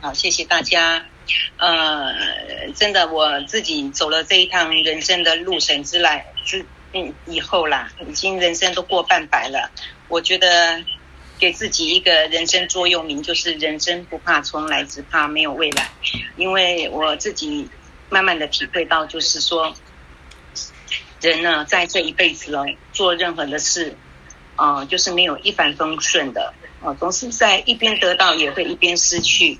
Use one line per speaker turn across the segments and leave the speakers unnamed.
好，谢谢大家。呃，真的，我自己走了这一趟人生的路程之来之嗯以后啦，已经人生都过半百了。我觉得给自己一个人生座右铭，就是人生不怕重来，只怕没有未来。因为我自己慢慢的体会到，就是说，人呢，在这一辈子哦，做任何的事，啊、就是没有一帆风顺的，啊、总是在一边得到，也会一边失去。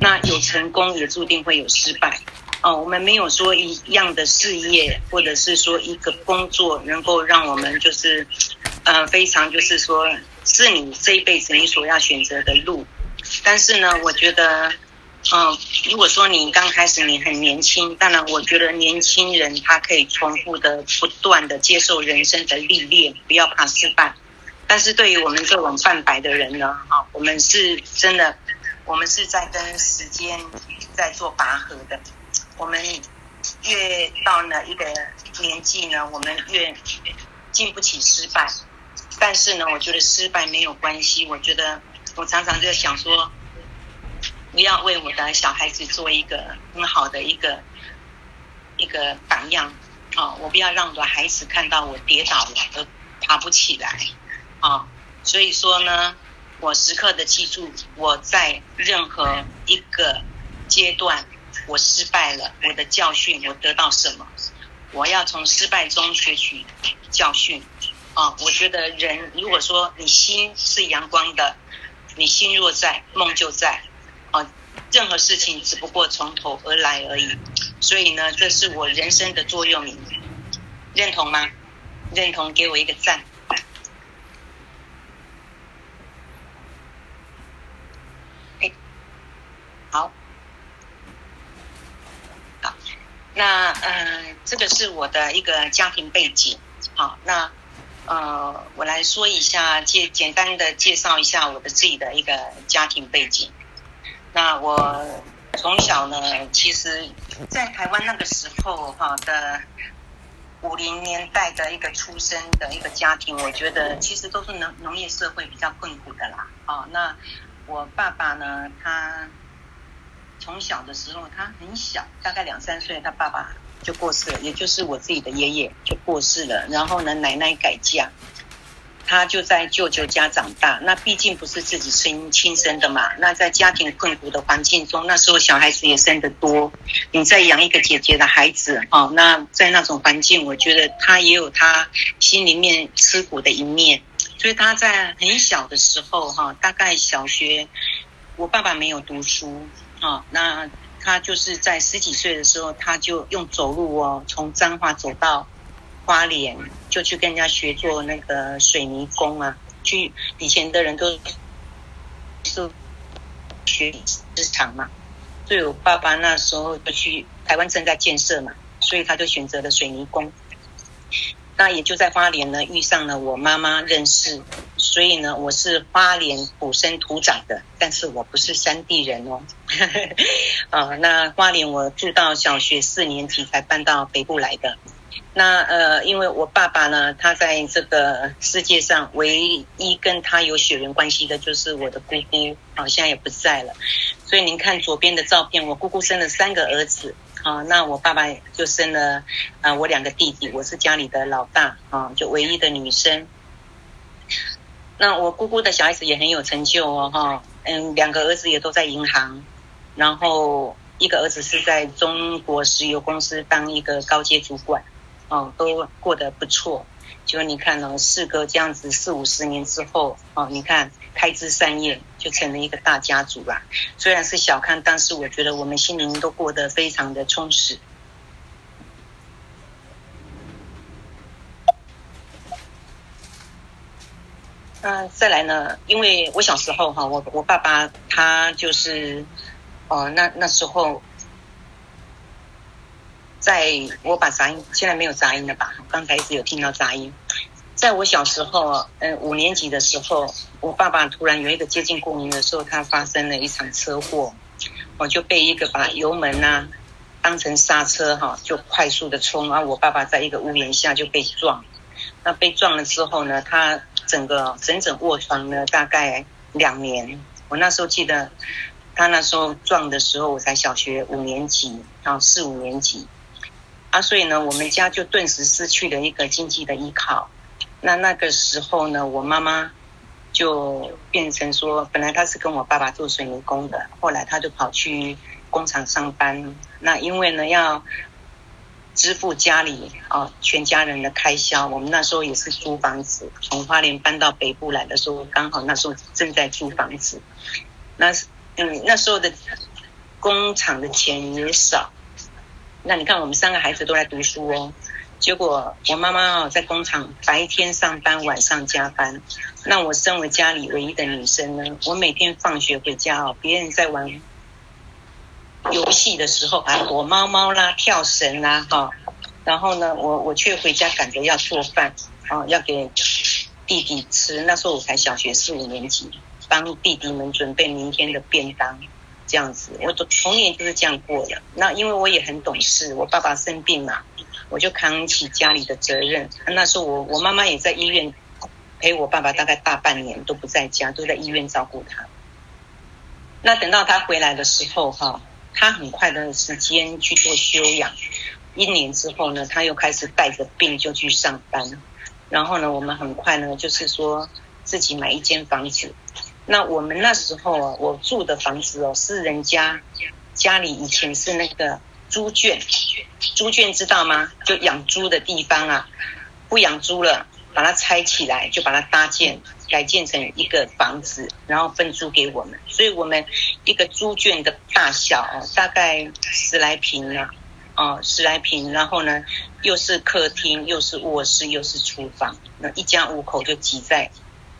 那有成功，也注定会有失败。哦，我们没有说一样的事业，或者是说一个工作，能够让我们就是，呃，非常就是说，是你这一辈子你所要选择的路。但是呢，我觉得，嗯、如果说你刚开始你很年轻，当然我觉得年轻人他可以重复的、不断的接受人生的历练，不要怕失败。但是对于我们这种半百的人呢，啊，我们是真的。我们是在跟时间在做拔河的。我们越到了一个年纪呢，我们越经不起失败。但是呢，我觉得失败没有关系。我觉得我常常就想说，不要为我的小孩子做一个很好的一个一个榜样啊！我不要让我的孩子看到我跌倒了而爬不起来啊！所以说呢。我时刻的记住，我在任何一个阶段，我失败了，我的教训，我得到什么？我要从失败中学取教训。啊，我觉得人如果说你心是阳光的，你心若在，梦就在。啊，任何事情只不过从头而来而已。所以呢，这是我人生的座右铭，认同吗？认同，给我一个赞。好，好，那嗯、这个是我的一个家庭背景。好，那呃，我来说一下，介简单的介绍一下我的自己的一个家庭背景。那我从小呢，其实，在台湾那个时候哈的五零年代的一个出生的一个家庭，我觉得其实都是农农业社会比较困苦的啦。啊，那我爸爸呢，他。从小的时候，他很小，大概两三岁，他爸爸就过世了，也就是我自己的爷爷就过世了。然后呢，奶奶改嫁，他就在舅舅家长大。那毕竟不是自己亲亲生的嘛。那在家庭困苦的环境中，那时候小孩子也生得多，你再养一个姐姐的孩子，哦，那在那种环境，我觉得他也有他心里面吃苦的一面。所以他在很小的时候，哈，大概小学，我爸爸没有读书。哦，那他就是在十几岁的时候，他就用走路哦，从彰化走到花莲，就去跟人家学做那个水泥工啊。去以前的人都是学市场嘛，所以我爸爸那时候就去台湾正在建设嘛，所以他就选择了水泥工。那也就在花莲呢遇上了我妈妈认识，所以呢我是花莲土生土长的，但是我不是山地人哦。啊，那花莲我住到小学四年级才搬到北部来的。那呃，因为我爸爸呢，他在这个世界上唯一跟他有血缘关系的就是我的姑姑，啊，现在也不在了。所以您看左边的照片，我姑姑生了三个儿子。啊，那我爸爸就生了啊，我两个弟弟，我是家里的老大啊，就唯一的女生。那我姑姑的小孩子也很有成就哦，哈，嗯，两个儿子也都在银行，然后一个儿子是在中国石油公司当一个高阶主管，哦，都过得不错。就你看呢，事隔这样子四五十年之后，哦，你看开枝散叶，就成了一个大家族啦。虽然是小康，但是我觉得我们心灵都过得非常的充实。嗯，再来呢，因为我小时候哈，我我爸爸他就是，哦，那那时候。在我把杂音，现在没有杂音了吧？刚才一直有听到杂音。在我小时候，嗯，五年级的时候，我爸爸突然有一个接近过年的时候，他发生了一场车祸，我就被一个把油门呐、当成刹车哈，就快速的冲，然后我爸爸在一个屋檐下就被撞。那被撞了之后呢，他整个整整卧床了大概两年。我那时候记得。他那时候撞的时候，我才小学五年级啊，四五年级啊，所以呢，我们家就顿时失去了一个经济的依靠。那那个时候呢，我妈妈就变成说，本来她是跟我爸爸做水泥工的，后来她就跑去工厂上班。那因为呢，要支付家里啊全家人的开销，我们那时候也是租房子，从花莲搬到北部来的时候，刚好那时候正在租房子。那嗯，那时候的工厂的钱也少。那你看，我们三个孩子都在读书哦。结果我妈妈哦，在工厂白天上班，晚上加班。那我身为家里唯一的女生呢，我每天放学回家哦，别人在玩游戏的时候啊，躲猫猫啦、跳绳啦，哈。然后呢，我我却回家赶着要做饭，啊，要给弟弟吃。那时候我才小学四五年级。帮弟弟们准备明天的便当，这样子，我的童年就是这样过的。那因为我也很懂事，我爸爸生病嘛，我就扛起家里的责任。那时候我我妈妈也在医院陪我爸爸，大概大半年都不在家，都在医院照顾他。那等到他回来的时候，哈，他很快的时间去做休养。一年之后呢，他又开始带着病就去上班。然后呢，我们很快呢，就是说自己买一间房子。那我们那时候啊，我住的房子哦，是人家家里以前是那个猪圈，猪圈知道吗？就养猪的地方啊，不养猪了，把它拆起来，就把它搭建改建成一个房子，然后分租给我们。所以我们一个猪圈的大小哦，大概十来坪呢，哦，十来坪，然后呢，又是客厅，又是卧室，又是厨房，那一家五口就挤在。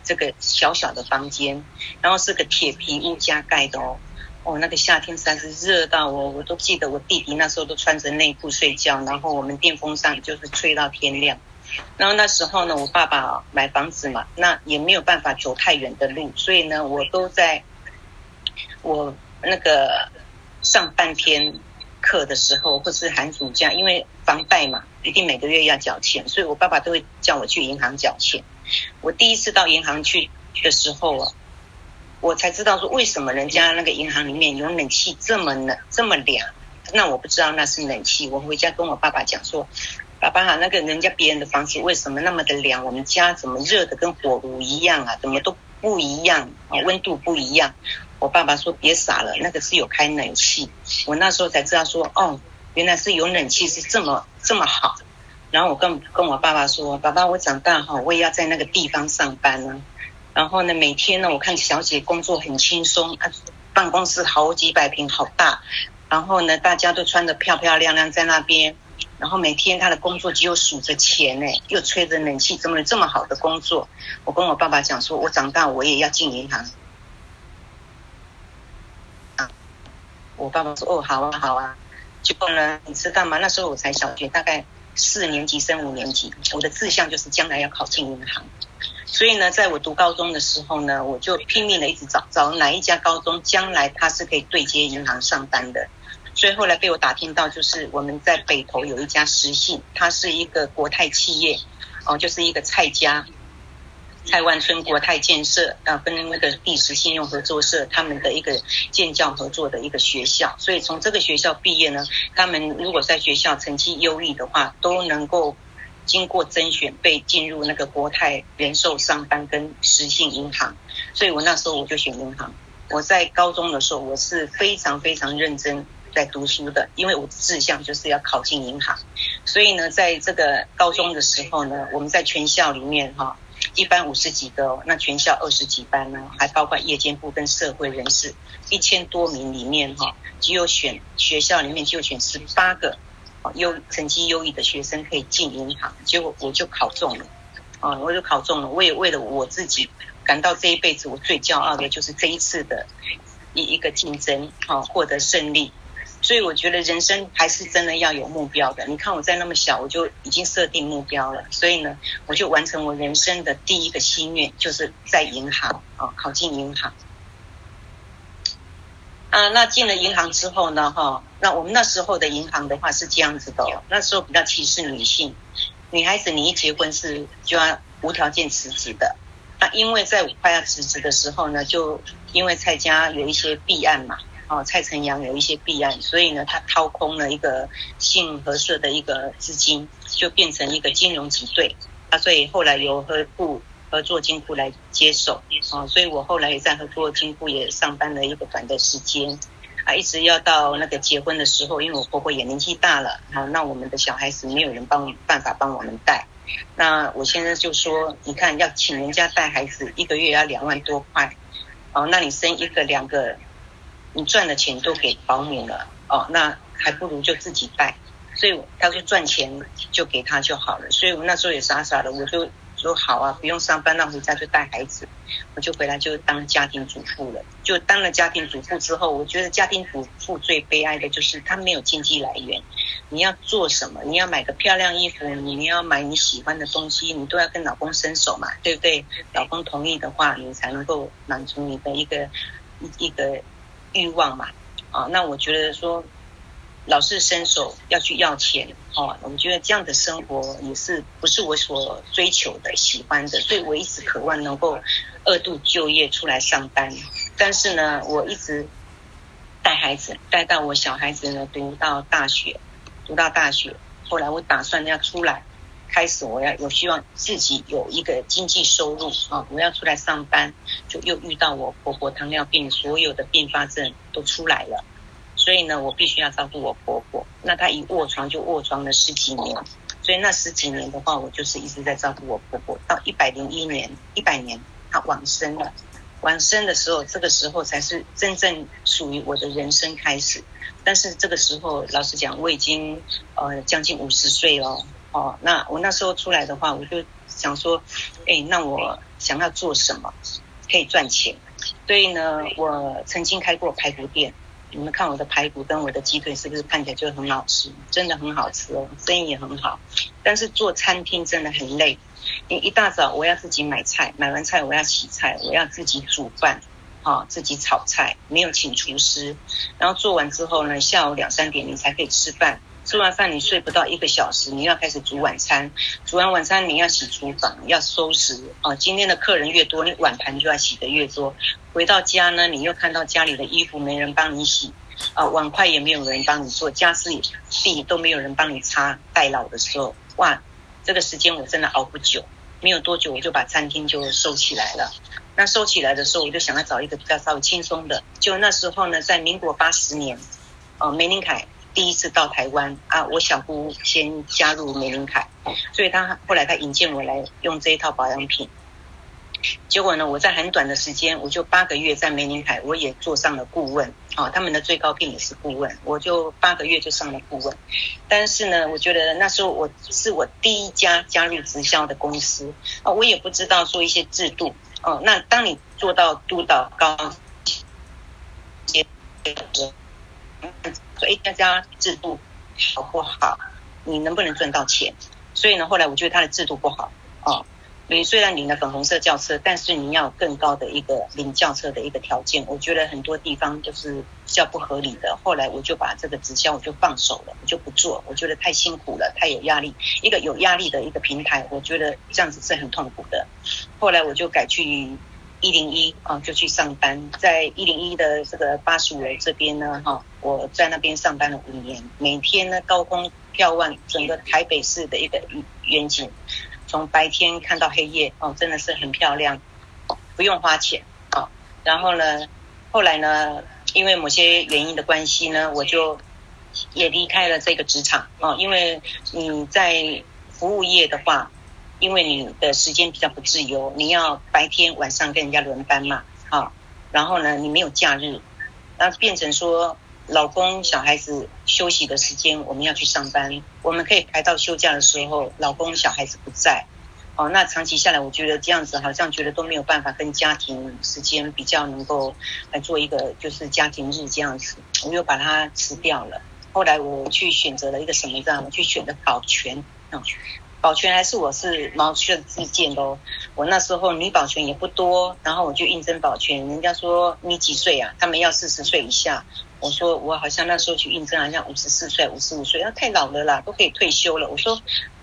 这个小小的房间，然后是个铁皮屋加盖的哦，哦，那个夏天实在是热到我，我都记得我弟弟那时候都穿着内裤睡觉，然后我们电风扇就是吹到天亮。然后那时候呢，我爸爸买房子嘛，那也没有办法走太远的路，所以呢，我都在我那个上半天课的时候，或是寒暑假，因为房贷嘛，一定每个月要缴钱，所以我爸爸都会叫我去银行缴钱。我第一次到银行去的时候啊，我才知道说为什么人家那个银行里面有冷气这么冷这么凉。那我不知道那是冷气。我回家跟我爸爸讲说，爸爸哈，那个人家别人的房子为什么那么的凉？我们家怎么热的跟火炉一样啊？怎么都不一样啊？温度不一样。我爸爸说别傻了，那个是有开冷气。我那时候才知道说，哦，原来是有冷气是这么这么好。然后我跟跟我爸爸说：“爸爸，我长大哈，我也要在那个地方上班呢。然后呢，每天呢，我看小姐工作很轻松，啊，办公室好几百平，好大。然后呢，大家都穿得漂漂亮亮在那边。然后每天她的工作只有数着钱呢，又吹着冷气，怎么有这么好的工作？我跟我爸爸讲说，我长大我也要进银行。啊，我爸爸说：哦，好啊，好啊。结果呢，你知道吗？那时候我才小学，大概。”四年级升五年级，我的志向就是将来要考进银行。所以呢，在我读高中的时候呢，我就拼命的一直找找哪一家高中将来他是可以对接银行上班的。所以后来被我打听到，就是我们在北投有一家实信，它是一个国泰企业，哦，就是一个蔡家。蔡万春国泰建设啊，跟那个第十信用合作社他们的一个建教合作的一个学校，所以从这个学校毕业呢，他们如果在学校成绩优异的话，都能够经过甄选被进入那个国泰人寿上班跟实信银行。所以我那时候我就选银行。我在高中的时候，我是非常非常认真在读书的，因为我志向就是要考进银行。所以呢，在这个高中的时候呢，我们在全校里面哈。一班五十几个哦，那全校二十几班呢，还包括夜间部跟社会人士，一千多名里面哈，只有选学校里面就选十八个，优成绩优异的学生可以进银行，结果我就考中了，啊，我就考中了，我也为了我自己感到这一辈子我最骄傲的就是这一次的一一个竞争，好获得胜利。所以我觉得人生还是真的要有目标的。你看我在那么小，我就已经设定目标了。所以呢，我就完成我人生的第一个心愿，就是在银行啊，考进银行。啊，那进了银行之后呢，哈，那我们那时候的银行的话是这样子的，那时候比较歧视女性，女孩子你一结婚是就要无条件辞职的。那因为在我快要辞职的时候呢，就因为蔡家有一些弊案嘛，哦，蔡成阳有一些弊案，所以呢，他掏空了一个信合社的一个资金，就变成一个金融挤兑。啊，所以后来由合库合作金库来接手，哦，所以我后来也在合作金库也上班了一个短的时间，啊，一直要到那个结婚的时候，因为我婆婆也年纪大了，好，那我们的小孩子没有人帮办法帮我们带。那我现在就说，你看要请人家带孩子，一个月要两万多块，哦，那你生一个两个，你赚的钱都给保姆了，哦，那还不如就自己带，所以他说赚钱就给他就好了，所以我那时候也傻傻的，我就。说好啊，不用上班，那回家就带孩子，我就回来就当家庭主妇了。就当了家庭主妇之后，我觉得家庭主妇最悲哀的就是他没有经济来源。你要做什么？你要买个漂亮衣服，你要买你喜欢的东西，你都要跟老公伸手嘛，对不对？老公同意的话，你才能够满足你的一个一个欲望嘛。啊，那我觉得说。老是伸手要去要钱，哦，我觉得这样的生活也是不是我所追求的、喜欢的，所以我一直渴望能够二度就业出来上班。但是呢，我一直带孩子，带到我小孩子呢读到大学，读到大学，后来我打算要出来，开始我要我希望自己有一个经济收入啊，我要出来上班，就又遇到我婆婆糖尿病，所有的并发症都出来了。所以呢，我必须要照顾我婆婆。那她一卧床就卧床了十几年，所以那十几年的话，我就是一直在照顾我婆婆。到一百零一年，一百年她往生了。往生的时候，这个时候才是真正属于我的人生开始。但是这个时候，老实讲，我已经呃将近五十岁了。哦，那我那时候出来的话，我就想说，哎，那我想要做什么可以赚钱？所以呢，我曾经开过排骨店。你们看我的排骨跟我的鸡腿是不是看起来就很好吃？真的很好吃哦，生意也很好。但是做餐厅真的很累。你一大早我要自己买菜，买完菜我要洗菜，我要自己煮饭，啊，自己炒菜，没有请厨师。然后做完之后呢，下午两三点你才可以吃饭。吃完饭你睡不到一个小时，你要开始煮晚餐。煮完晚餐你要洗厨房，要收拾。哦，今天的客人越多，你碗盘就要洗得越多。回到家呢，你又看到家里的衣服没人帮你洗，啊，碗筷也没有人帮你做，家事地都没有人帮你擦。代劳的时候，哇，这个时间我真的熬不久，没有多久我就把餐厅就收起来了。那收起来的时候，我就想要找一个比较稍微轻松的。就那时候呢，在民国八十年，哦，玫琳凯。第一次到台湾啊，我小姑先加入玫琳凯，所以她后来她引荐我来用这一套保养品。结果呢，我在很短的时间，我就八个月在玫琳凯，我也做上了顾问啊，他们的最高聘也是顾问，我就八个月就上了顾问。但是呢，我觉得那时候我是我第一家加入直销的公司啊，我也不知道说一些制度哦。那当你做到督导高阶。所以大家制度好不好？你能不能赚到钱？所以呢，后来我觉得他的制度不好哦。你虽然领了粉红色轿车，但是你要更高的一个领轿车的一个条件。我觉得很多地方都是比较不合理的。后来我就把这个直销我就放手了，我就不做。我觉得太辛苦了，太有压力。一个有压力的一个平台，我觉得这样子是很痛苦的。后来我就改去。一零一啊，就去上班，在一零一的这个八十五楼这边呢，哈，我在那边上班了五年，每天呢高空眺望整个台北市的一个远景，从白天看到黑夜，哦，真的是很漂亮，不用花钱啊。然后呢，后来呢，因为某些原因的关系呢，我就也离开了这个职场哦，因为你在服务业的话。因为你的时间比较不自由，你要白天晚上跟人家轮班嘛，啊，然后呢，你没有假日，那变成说老公小孩子休息的时间我们要去上班，我们可以排到休假的时候，老公小孩子不在，哦，那长期下来，我觉得这样子好像觉得都没有办法跟家庭时间比较能够来做一个就是家庭日这样子，我又把它辞掉了。后来我去选择了一个什么这样，我去选的保全啊。保全还是我是毛遂自荐的哦。我那时候女保全也不多，然后我就应征保全。人家说你几岁啊？他们要四十岁以下。我说我好像那时候去应征好像五十四岁、五十五岁，那太老了啦，都可以退休了。我说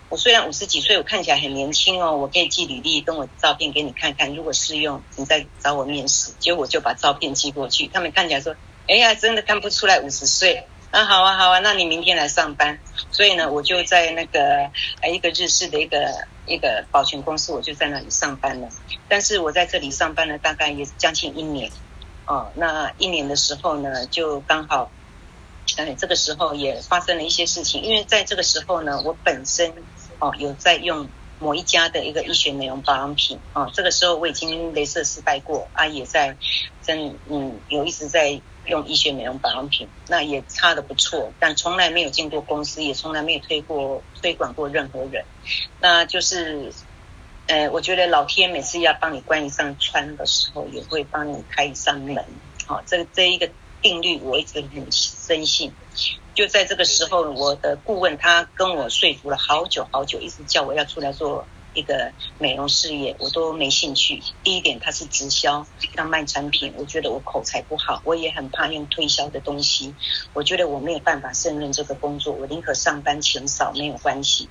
我虽然五十几岁，我看起来很年轻哦，我可以寄履历跟我照片给你看看，如果适用，你再找我面试。结果我就把照片寄过去，他们看起来说，哎呀，真的看不出来五十岁。啊，好啊，好啊，那你明天来上班。所以呢，我就在那个一个日式的一个一个保全公司，我就在那里上班了。但是我在这里上班了大概也将近一年。哦，那一年的时候呢，就刚好，哎，这个时候也发生了一些事情。因为在这个时候呢，我本身哦有在用某一家的一个医学美容保养品啊、这个时候我已经镭射失败过啊，也在真嗯有一直在用医学美容保养品，那也擦得不错，但从来没有进过公司，也从来没有推过推广过任何人，那就是。呃，我觉得老天每次要帮你关一扇窗的时候，也会帮你开一扇门。好、这这一个定律我一直很深信。就在这个时候，我的顾问他跟我说服了好久好久，一直叫我要出来做一个美容事业，我都没兴趣。第一点，他是直销，要卖产品，我觉得我口才不好，我也很怕用推销的东西，我觉得我没有办法胜任这个工作，我宁可上班钱少没有关系。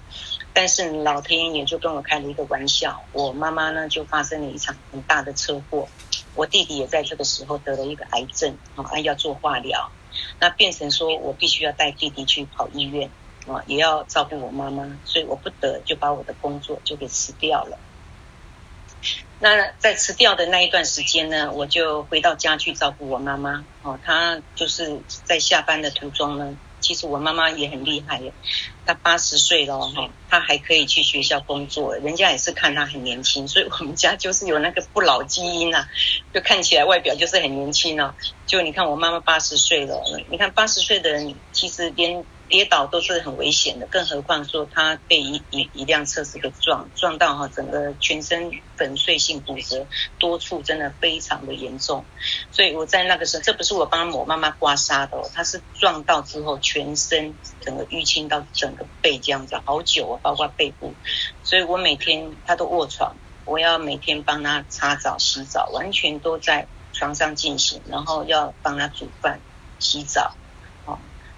但是老天爷就跟我开了一个玩笑，我妈妈呢就发生了一场很大的车祸，我弟弟也在这个时候得了一个癌症，啊要做化疗，那变成说我必须要带弟弟去跑医院，啊也要照顾我妈妈，所以我不得就把我的工作就给辞掉了。那在辞掉的那一段时间呢，我就回到家去照顾我妈妈，哦，她就是在下班的途中呢。其实我妈妈也很厉害耶，她八十岁了哈，她还可以去学校工作，人家也是看她很年轻，所以我们家就是有那个不老基因啊，就看起来外表就是很年轻哦。就你看我妈妈八十岁了，你看八十岁的人其实连。跌倒都是很危险的，更何况说他被一一一辆车子给撞，撞到哈，整个全身粉碎性骨折，多处真的非常的严重。所以我在那个时候，这不是我帮我妈妈刮痧的哦，他是撞到之后全身整个淤青到整个背这样子，好久啊，包括背部。所以我每天他都卧床，我要每天帮他擦澡、洗澡，完全都在床上进行，然后要帮他煮饭、洗澡。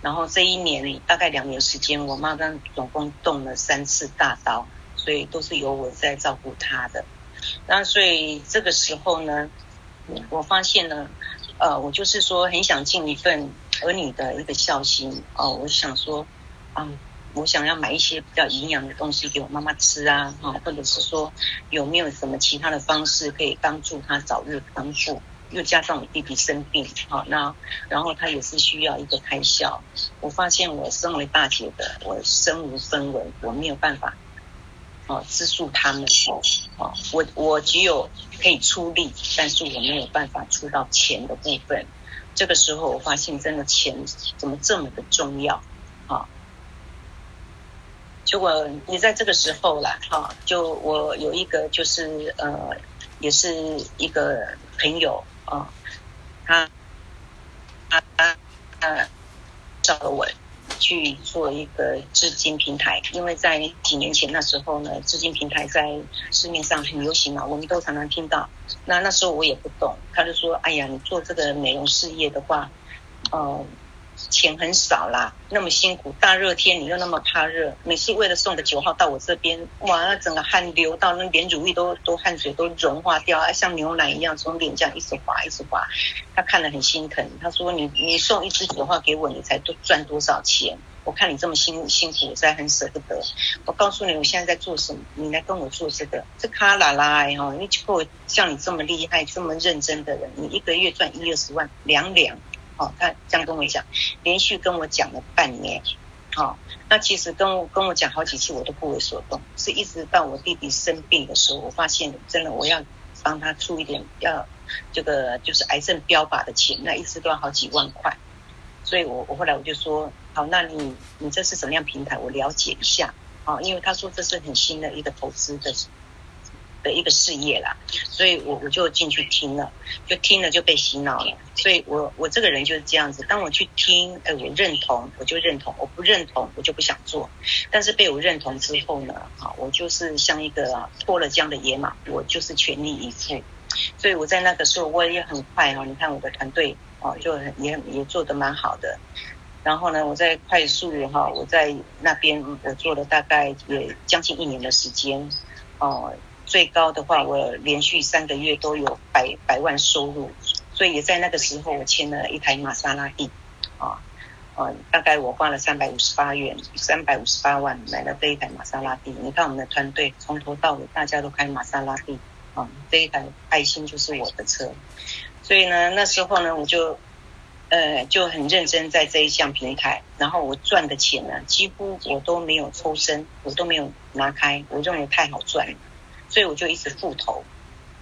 然后这一年大概两年时间，我妈妈总共动了三次大刀，所以都是由我在照顾她的。那所以这个时候呢，我发现呢，呃，我就是说很想尽一份儿女的一个孝心哦，我想说，啊，我想要买一些比较营养的东西给我妈妈吃啊，哈，或者是说有没有什么其他的方式可以帮助她早日康复。又加上我弟弟生病，好，那然后他也是需要一个开销。我发现我身为大姐的，我身无分文，我没有办法，哦，资助他们，哦，我我只有可以出力，但是我没有办法出到钱的部分。这个时候，我发现真的钱怎么这么的重要，啊，结果你在这个时候啦，哈，就我有一个就是呃，也是一个朋友。哦，他他他他找了我去做一个资金平台，因为在几年前那时候呢，资金平台在市面上很流行嘛，我们都常常听到。那那时候我也不懂，他就说：“哎呀，你做这个美容事业的话，嗯。”钱很少啦，那么辛苦，大热天你又那么怕热，每次为了送个九号到我这边，哇，那整个汗流到那连乳液都都汗水都融化掉，啊，像牛奶一样从脸这样一直滑一直滑，他看了很心疼，他说你你送一支九号给我，你才多赚多少钱？我看你这么辛辛苦，我实在很舍不得。我告诉你，我现在在做什么，你来跟我做这个，这卡拉拉哈，你够像你这么厉害、这么认真的人，你一个月赚一二十万两两。哦，他这样跟我讲，连续跟我讲了半年。哦，那其实跟我跟我讲好几次，我都不为所动。是一直到我弟弟生病的时候，我发现真的我要帮他出一点，要这个就是癌症标靶的钱，那一次都要好几万块。所以我我后来我就说，好，那你你这是什么样平台？我了解一下。哦，因为他说这是很新的一个投资的。的一个事业啦，所以我我就进去听了，就听了就被洗脑了。所以我我这个人就是这样子，当我去听，哎，我认同我就认同，我不认同我就不想做。但是被我认同之后呢，好，我就是像一个脱了缰的野马，我就是全力以赴。所以我在那个时候我也很快哈，你看我的团队哦，就很也也做得蛮好的。然后呢，我在快速哈，我在那边我做了大概也将近一年的时间，哦，最高的话我连续三个月都有百百万收入，所以也在那个时候我签了一台玛莎拉蒂，啊，啊，大概我花了三百五十八元，三百五十八万买了这一台玛莎拉蒂。你看我们的团队从头到尾大家都开玛莎拉蒂，啊，这一台爱心就是我的车，所以呢，那时候呢我就。呃，就很认真在这一项平台，然后我赚的钱呢，几乎我都没有抽身，我都没有拿开，我认为太好赚了，所以我就一直复投，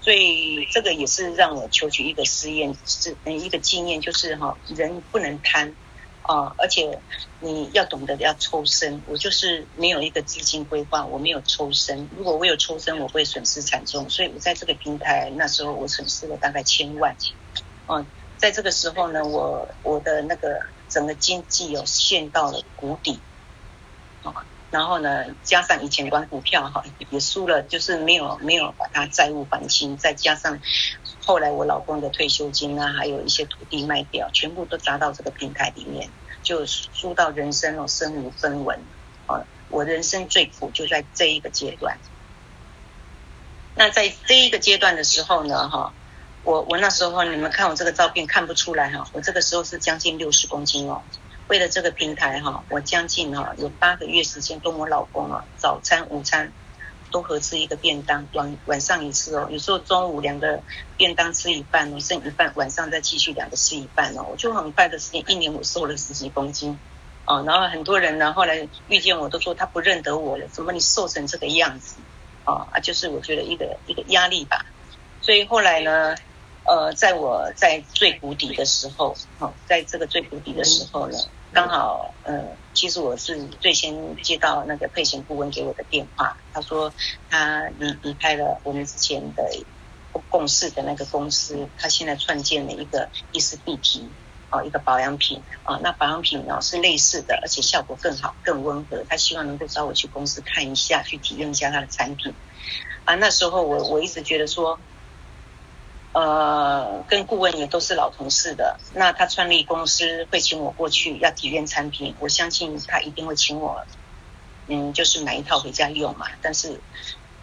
所以这个也是让我求取一个试验，是嗯一个经验，就是哈，人不能贪啊，而且你要懂得要抽身，我就是没有一个资金规划，我没有抽身，如果我有抽身，我会损失惨重，所以我在这个平台那时候我损失了大概千万，嗯。在这个时候呢，我我的那个整个经济有陷到了谷底，然后呢，加上以前玩股票哈也输了，就是没有没有把它债务还清，再加上后来我老公的退休金啊，还有一些土地卖掉，全部都砸到这个平台里面，就输到人生哦身无分文啊！我人生最苦就在这一个阶段。那在这一个阶段的时候呢，哈。我我那时候，你们看我这个照片看不出来哈，我这个时候是将近六十公斤哦。为了这个平台哈，我将近哈有八个月时间跟我老公啊，早餐、午餐都合吃一个便当，晚晚上一次哦。有时候中午两个便当吃一半，剩一半晚上再继续两个吃一半哦。我就很快的时间，一年我瘦了十几公斤哦。然后很多人呢后来遇见我都说他不认得我了，怎么你瘦成这个样子啊？啊，就是我觉得一个一个压力吧。所以后来呢。呃，在我在最谷底的时候，好，在这个最谷底的时候呢，刚好，呃，其实我是最先接到那个配型顾问给我的电话，他说他离离开了我们之前的共事的那个公司，他现在创建了一个伊丝碧缇，啊，一个保养品，啊，那保养品呢是类似的，而且效果更好、更温和，他希望能够找我去公司看一下，去体验一下他的产品，啊，那时候我我一直觉得说。呃，跟顾问也都是老同事的，那他创立公司会请我过去要体验产品，我相信他一定会请我，嗯，就是买一套回家用嘛。但是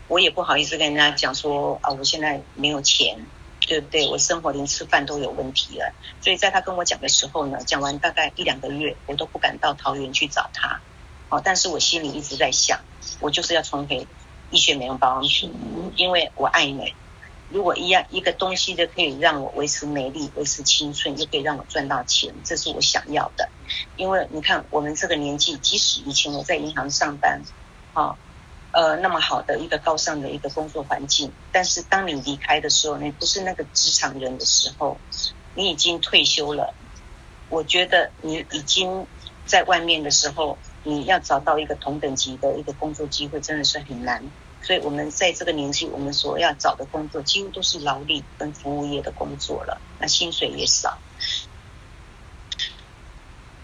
我也不好意思跟人家讲说啊，我现在没有钱，对不对？我生活连吃饭都有问题了。所以在他跟我讲的时候呢，讲完大概一两个月，我都不敢到桃园去找他。哦，但是我心里一直在想，我就是要重回医学美容保养品，因为我爱美。如果一样一个东西就可以让我维持美丽、维持青春，又可以让我赚到钱，这是我想要的。因为你看，我们这个年纪，即使以前我在银行上班，啊，呃，那么好的一个高尚的一个工作环境，但是当你离开的时候，你不是那个职场人的时候，你已经退休了。我觉得你已经在外面的时候，你要找到一个同等级的一个工作机会，真的是很难。所以，我们在这个年纪，我们所要找的工作几乎都是劳力跟服务业的工作了，那薪水也少。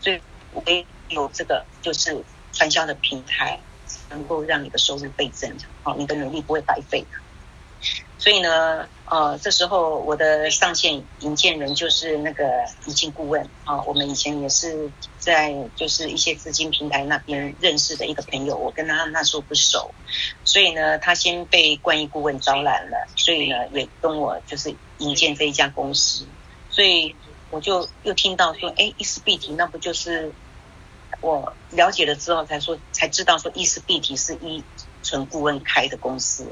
所以，唯有这个就是传销的平台，能够让你的收入倍增，好，你的努力不会白费。所以呢，呃，这时候我的上线引荐人就是那个怡静顾问。啊，我们以前也是在就是一些资金平台那边认识的一个朋友，我跟他那时候不熟，所以呢，他先被冠益顾问招揽了，所以呢，也跟我就是引荐这一家公司，所以我就又听到说，哎，伊丝碧提那不就是我了解了之后才说才知道说伊丝碧提是依纯顾问开的公司。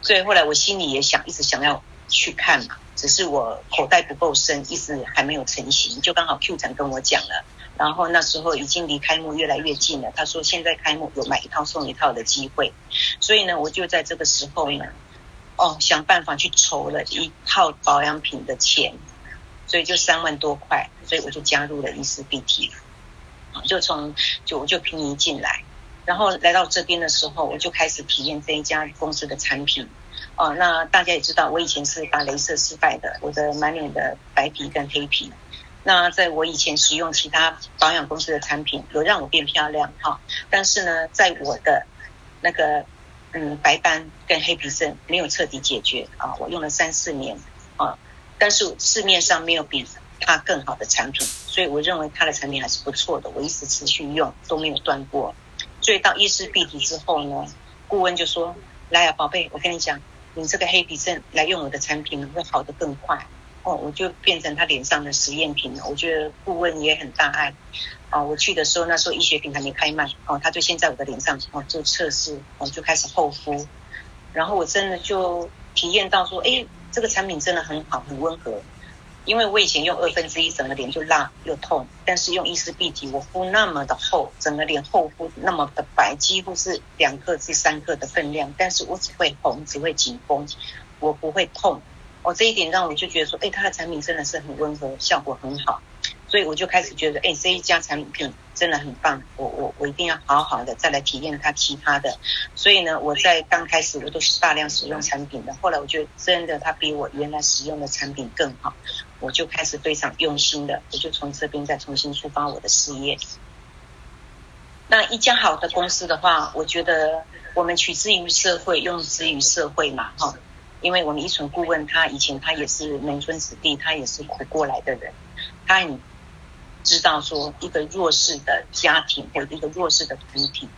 所以后来我心里也想，一直想要去看嘛，只是我口袋不够深，一直还没有成型。就刚好 Q 长跟我讲了，然后那时候已经离开幕越来越近了。他说现在开幕有买一套送一套的机会，所以呢，我就在这个时候呢，哦，想办法去筹了一套保养品的钱，所以就三万多块，所以我就加入了伊丝碧媞，就从就我就平移进来。然后来到这边的时候，我就开始体验这一家公司的产品。哦，那大家也知道，我以前是打镭射失败的，我的满脸的白皮跟黑皮。那在我以前使用其他保养公司的产品，有让我变漂亮哈。但是呢，在我的那个嗯白斑跟黑皮症没有彻底解决啊，我用了三四年啊，但是市面上没有比它更好的产品，所以我认为它的产品还是不错的，我一直持续用都没有断过。所以到伊丝碧媞之后呢，顾问就说：“来啊，宝贝，我跟你讲，你这个黑皮症来用我的产品会好得更快。”哦，我就变成他脸上的实验品了。我觉得顾问也很大爱。哦，我去的时候那时候医学品还没开卖，哦，他就先在我的脸上哦做测试，哦就开始厚敷，然后我真的就体验到说，哎，这个产品真的很好，很温和。因为我以前用二分之一，整个脸就辣又痛，但是用伊丝碧媞，我敷那么的厚，整个脸厚敷那么的白，几乎是两克至三克的分量，但是我只会红，只会紧绷，我不会痛。哦，这一点让我就觉得说，哎，它的产品真的是很温和，效果很好。所以我就开始觉得，哎，这一家产品真的很棒，我我我一定要好好的再来体验它其他的。所以呢，我在刚开始我都是大量使用产品的，后来我觉得真的它比我原来使用的产品更好，我就开始非常用心的，我就从这边再重新出发我的事业。那一家好的公司的话，我觉得我们取之于社会，用之于社会嘛，哈，因为我们依存顾问他以前他也是农村子弟，他也是苦过来的人，他很。知道说一个弱势的家庭或者一个弱势的团体，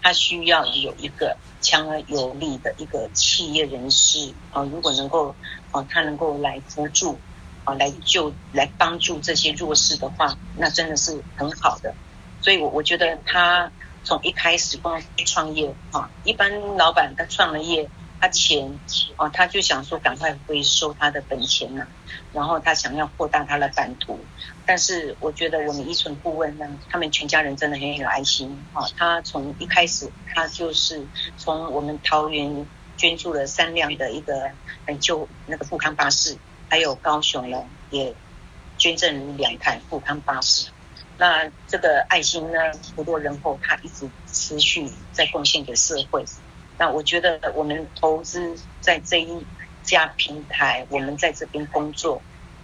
他需要有一个强而有力的一个企业人士啊，如果能够啊，他能够来辅助啊，来救来帮助这些弱势的话，那真的是很好的。所以我我觉得他从一开始光创业啊，一般老板他创了业。他钱啊，他就想说赶快回收他的本钱嘛，然后他想要扩大他的版图。但是我觉得我们依存顾问呢，他们全家人真的很有爱心啊。他从一开始，他就是从我们桃园捐助了三辆的一个嗯救那个富康巴士，还有高雄呢也捐赠两台富康巴士。那这个爱心呢不落人后，他一直持续在贡献给社会。那我觉得我们投资在这一家平台，我们在这边工作，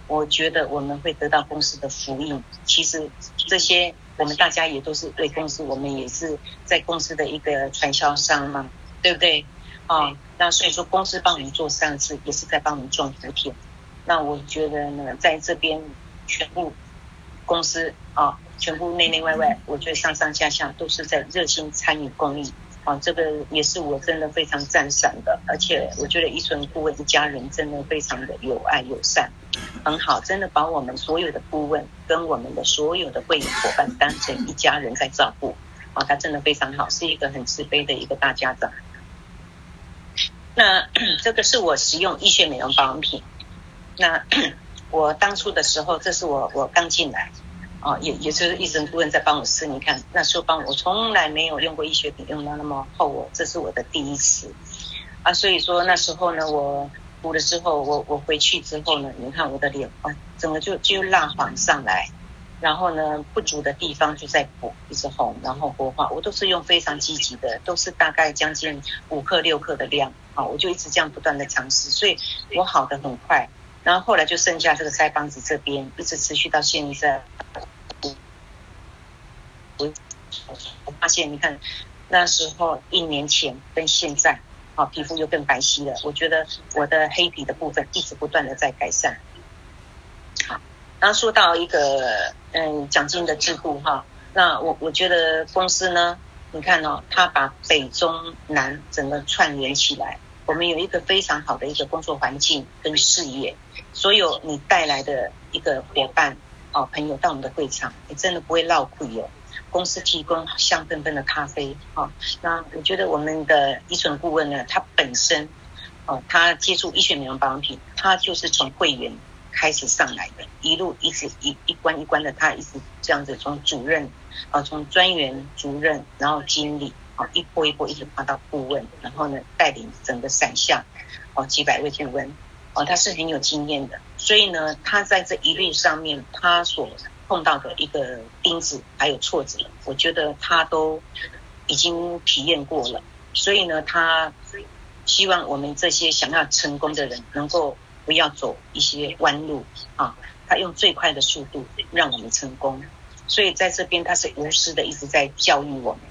我觉得我们会得到公司的福音。其实这些我们大家也都是对公司，我们也是在公司的一个传销商嘛，对不对？啊，那所以说公司帮我们做善事，也是在帮我们种福田。那我觉得呢，在这边全部公司啊，全部内内外外，我觉得上上下下都是在热心参与公益。啊，这个也是我真的非常赞赏的，而且我觉得依纯顾问一家人真的非常的有爱友善，很好，真的把我们所有的顾问跟我们的所有的会员伙伴当成一家人在照顾，啊，他真的非常好，是一个很慈悲的一个大家长。那 这个是我使用医学美容保养品，那 我当初的时候，这是我我刚进来。啊，也也是医生顾问在帮我试，你看那时候帮我，我从来没有用过医学品，用到那么厚哦，这是我的第一次。啊，所以说那时候呢，我补了之后，我我回去之后呢，你看我的脸啊，整个就就蜡黄上来，然后呢不足的地方就在补，一直红，然后活化，我都是用非常积极的，都是大概将近五克六克的量啊，我就一直这样不断的尝试，所以我好的很快，然后后来就剩下这个腮帮子这边，一直持续到现在。我发现，你看那时候一年前跟现在，啊，皮肤又更白皙了。我觉得我的黑皮的部分一直不断的在改善。好，然后说到一个嗯奖金的制度哈，那我我觉得公司呢，你看哦，他把北中南整个串联起来，我们有一个非常好的一个工作环境跟事业，所有你带来的一个伙伴哦朋友到我们的会场，你真的不会落亏哦。公司提供香喷喷的咖啡，哦，那我觉得我们的依存顾问呢，他本身，哦，他接触医学美容保养品，他就是从会员开始上来的，一路一直一一关一关的，他一直这样子从主任，啊，从专员、主任，然后经理，哦，一波一波一直爬到顾问，然后呢，带领整个伞下，哦，几百位顾问，哦，他是很有经验的，所以呢，他在这一路上面，他所碰到的一个钉子还有挫折，我觉得他都已经体验过了，所以呢，他希望我们这些想要成功的人能够不要走一些弯路啊，他用最快的速度让我们成功，所以在这边他是无私的一直在教育我们，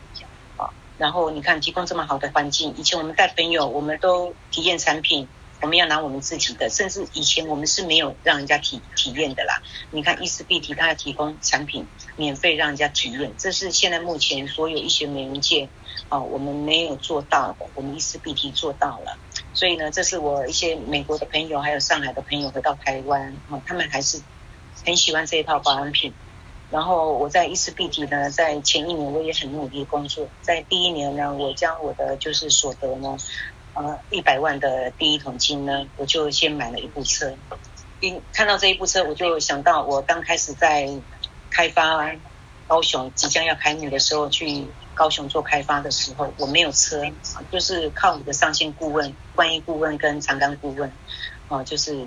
然后你看提供这么好的环境，以前我们带朋友，我们都体验产品，我们要拿我们自己的，甚至以前我们是没有让人家体体验的啦。你看伊丝碧媞，它要提供产品免费让人家体验，这是现在目前所有医学美容界啊，我们没有做到的，我们伊丝碧媞做到了。所以呢，这是我一些美国的朋友，还有上海的朋友回到台湾啊，他们还是很喜欢这一套保养品。然后我在伊丝碧媞呢，在前一年我也很努力工作，在第一年呢，我将我的就是所得呢。呃，一百万的第一桶金呢，我就先买了一部车。一看到这一部车，我就想到我刚开始在开发高雄即将要开幕的时候，去高雄做开发的时候，我没有车，就是靠我的上线顾问、关系顾问跟长庚顾问，啊，就是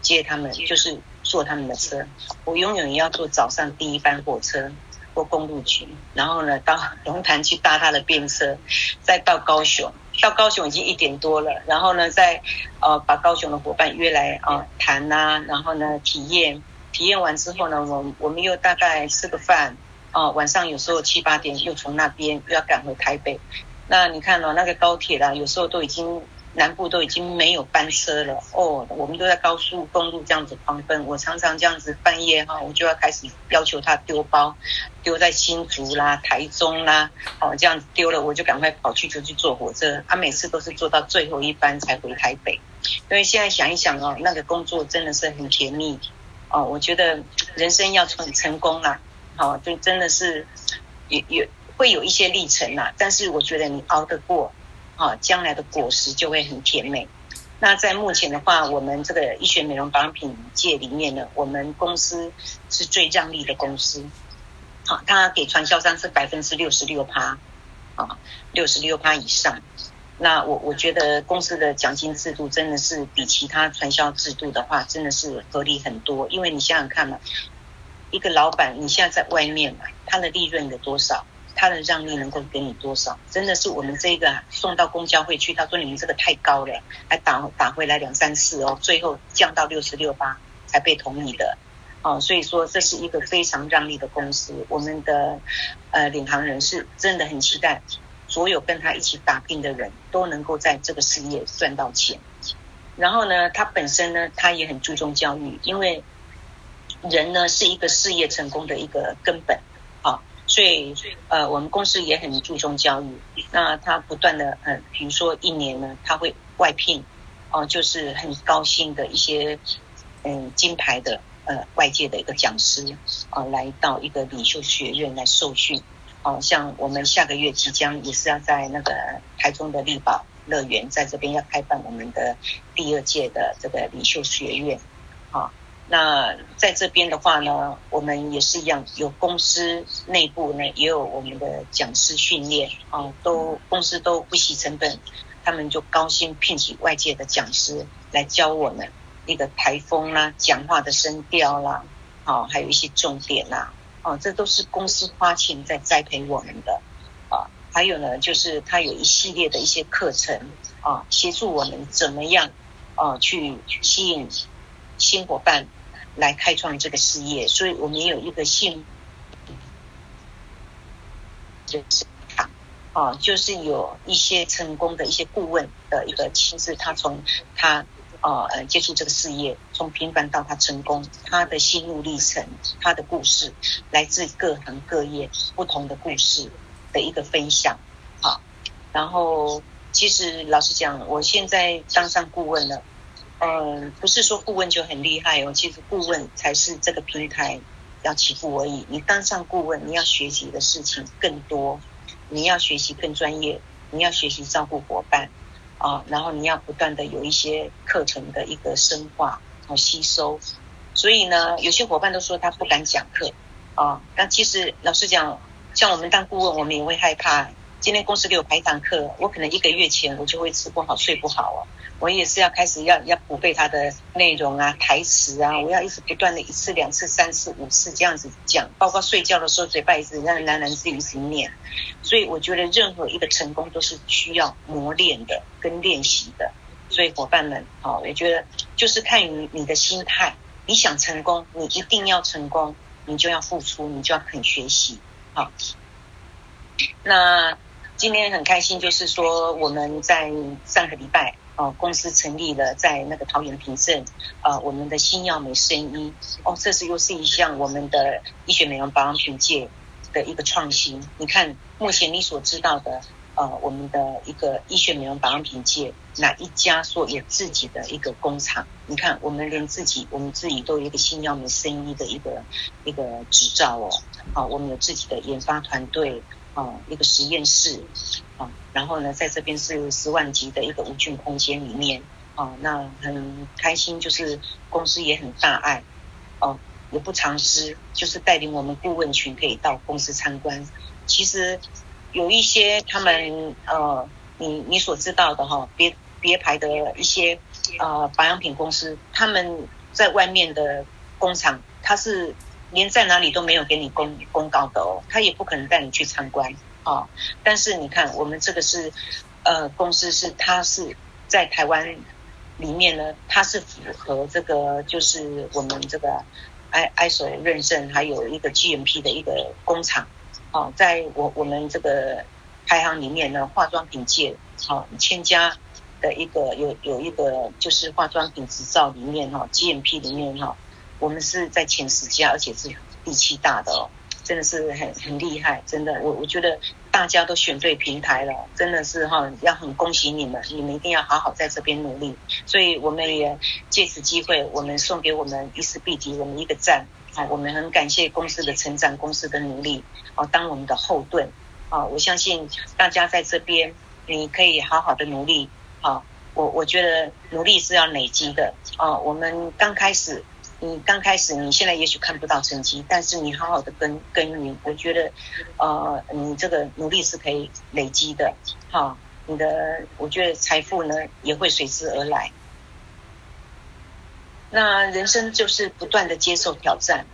接他们，就是坐他们的车。我永远要坐早上第一班火车或公路局，然后呢到龙潭去搭他的便车，再到高雄。到高雄已经一点多了，然后呢，再呃把高雄的伙伴约来啊、呃、谈呐、啊，然后呢体验，体验完之后呢，我我们又大概吃个饭，啊、呃、晚上有时候七八点又从那边又要赶回台北，那你看哦，那个高铁啦，有时候都已经。南部都已经没有班车了哦，我们都在高速公路这样子狂奔。我常常这样子半夜哈，我就要开始要求他丢包，丢在新竹啦、台中啦，哦这样子丢了，我就赶快跑去就去坐火车。他每次都是坐到最后一班才回台北。因为现在想一想哦，那个工作真的是很甜蜜哦。我觉得人生要成成功啦，好，就真的是也也会有一些历程啦，但是我觉得你熬得过。啊，将来的果实就会很甜美。那在目前的话，我们这个医学美容保养品界里面呢，我们公司是最让利的公司。好，它给传销商是百分之六十六趴，啊，六十六趴以上。那我我觉得公司的奖金制度真的是比其他传销制度的话，真的是合理很多。因为你想想看嘛，一个老板你现在在外面嘛，他的利润有多少？他的让利能够给你多少？真的是我们这个送到公交会去，他说你们这个太高了，还打打回来两三次哦，最后降到六十六八才被同意的，哦，所以说这是一个非常让利的公司。我们的呃领航人是真的很期待，所有跟他一起打拼的人都能够在这个事业赚到钱。然后呢，他本身呢，他也很注重教育，因为人呢是一个事业成功的一个根本，最、呃，我们公司也很注重教育。那他不断的，嗯、比如说一年呢，他会外聘，哦、就是很高薪的一些，嗯、金牌的，呃，外界的一个讲师，啊、来到一个领袖学院来受训。哦、像我们下个月即将也是要在那个台中的丽宝乐园，在这边要开办我们的第二届的这个领袖学院，啊、那在这边的话呢，我们也是一样，有公司内部呢也有我们的讲师训练啊，都公司都不惜成本，他们就高薪聘请外界的讲师来教我们那个台风啦、讲话的声调啦，啊，还有一些重点啦，啊，这都是公司花钱在栽培我们的啊。还有呢，就是他有一系列的一些课程啊，协助我们怎么样啊去吸引。新伙伴来开创这个事业，所以我们也有一个新就是他啊，就是有一些成功的一些顾问的一个亲自，他从他啊呃接触这个事业，从平凡到他成功，他的心路历程，他的故事，来自各行各业不同的故事的一个分享啊。然后，其实老实讲，我现在当上顾问了。嗯，不是说顾问就很厉害哦，其实顾问才是这个平台要起步而已。你当上顾问，你要学习的事情更多，你要学习更专业，你要学习照顾伙伴啊，然后你要不断的有一些课程的一个深化和吸收。所以呢，有些伙伴都说他不敢讲课啊，但其实老实讲，像我们当顾问，我们也会害怕。今天公司给我排一堂课，我可能一个月前我就会吃不好睡不好啊。我也是要开始要要补背它的内容啊、台词啊，我要一直不断的一次、两次、三次、五次这样子讲，包括睡觉的时候嘴巴一直让喃喃自语一直念。所以我觉得任何一个成功都是需要磨练的跟练习的。所以伙伴们，好，我觉得就是看你你的心态，你想成功，你一定要成功，你就要付出，你就要肯学习。好，那今天很开心，就是说我们在上个礼拜。哦，公司成立了在那个桃园平镇，呃，我们的新药美生医，哦，这是又是一项我们的医学美容保养品界的一个创新。你看，目前你所知道的，呃，我们的一个医学美容保养品界哪一家说有自己的一个工厂？你看，我们连自己，我们自己都有一个新药美生医的一个一个执照哦，啊，我们有自己的研发团队。哦，一个实验室，啊，然后呢，在这边是十万级的一个无菌空间里面，啊，那很开心，就是公司也很大爱，哦，也不藏私，就是带领我们顾问群可以到公司参观。其实有一些他们呃，你你所知道的哈，别别牌的一些呃保养品公司，他们在外面的工厂，他是。连在哪里都没有给你公公告的哦，他也不可能带你去参观啊、哦。但是你看，我们这个是，呃，公司是它是在台湾里面呢，它是符合这个就是我们这个 I ISO 认证，还有一个 GMP 的一个工厂哦，在我我们这个排行里面呢，化妆品界哦，千家的一个有有一个就是化妆品执照里面哈、哦，GMP 里面哈。我们是在前十家，而且是第七大的哦，真的是很很厉害，真的，我我觉得大家都选对平台了，真的是哈，要很恭喜你们，你们一定要好好在这边努力。所以我们也借此机会，我们送给我们一丝碧媞我们一个赞。啊，我们很感谢公司的成长，公司的努力啊，当我们的后盾。啊，我相信大家在这边你可以好好的努力。啊，我我觉得努力是要累积的。啊，我们刚开始。你刚开始，你现在也许看不到成绩，但是你好好的耕耕耘，我觉得，呃，你这个努力是可以累积的，好，你的，我觉得财富呢也会随之而来。那人生就是不断的接受挑战，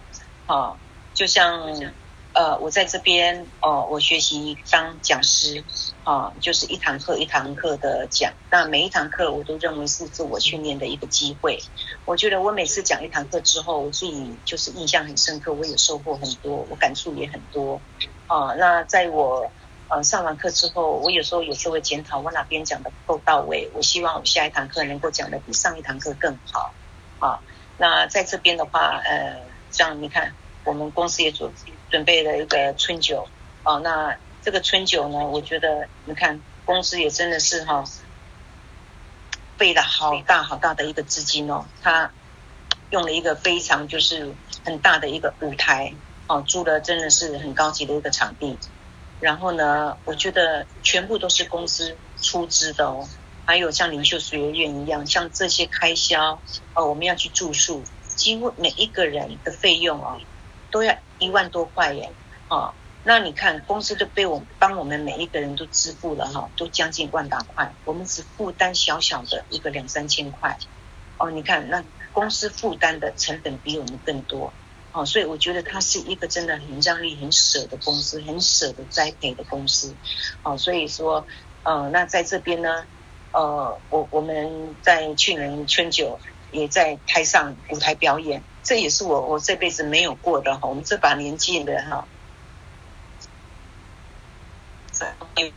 啊，就像。呃，我在这边哦，我学习当讲师啊，就是一堂课一堂课的讲。那每一堂课我都认为是自我训练的一个机会。我觉得我每次讲一堂课之后，我自己就是印象很深刻，我也收获很多，我感触也很多啊。那在我呃上完课之后，我有时候有时候会检讨我哪边讲的不够到位。我希望我下一堂课能够讲的比上一堂课更好啊。那在这边的话，呃，像你看，我们公司也组织。准备了一个春酒，哦，那这个春酒呢，我觉得你看公司也真的是哈，备了好大好大的一个资金哦，他用了一个非常就是很大的一个舞台，哦，租的真的是很高级的一个场地，然后呢，我觉得全部都是公司出资的哦，还有像领袖学院一样，像这些开销哦，我们要去住宿，几乎每一个人的费用哦，都要。一万多块耶，哦，那你看公司就被我帮我们每一个人都支付了哈，都将近万把块，我们只负担小小的一个两三千块，哦，你看那公司负担的成本比我们更多，哦，所以我觉得它是一个真的很让利、很舍的公司，很舍得栽培的公司，哦，所以说，呃，那在这边呢，呃，我我们在去年春酒也在台上舞台表演。这也是我我这辈子没有过的哈，我们这把年纪的哈，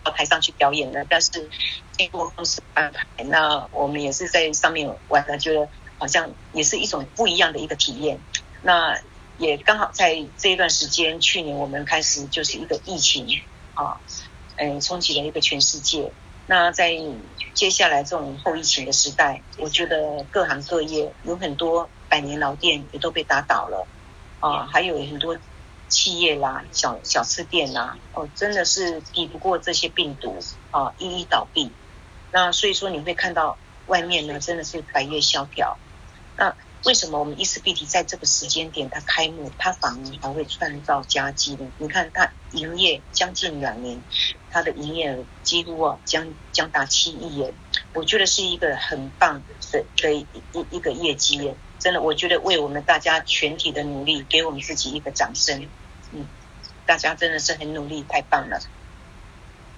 到台上去表演的，但是经过公司安排，那我们也是在上面玩的，觉得好像也是一种不一样的一个体验。那也刚好在这一段时间，去年我们开始就是一个疫情啊，嗯，冲击了一个全世界。那在接下来这种后疫情的时代，我觉得各行各业有很多。百年老店也都被打倒了，啊，还有很多企业啦、小小吃店啦，哦，真的是抵不过这些病毒啊，一一倒闭。那所以说你会看到外面呢，真的是百业萧条。那为什么我们伊斯碧提在这个时间点它开幕，它反而还会创造佳绩呢？你看它营业将近两年，它的营业额几乎啊将将达七亿元，我觉得是一个很棒的的一一一个业绩。真的，我觉得为我们大家全体的努力，给我们自己一个掌声。嗯，大家真的是很努力，太棒了。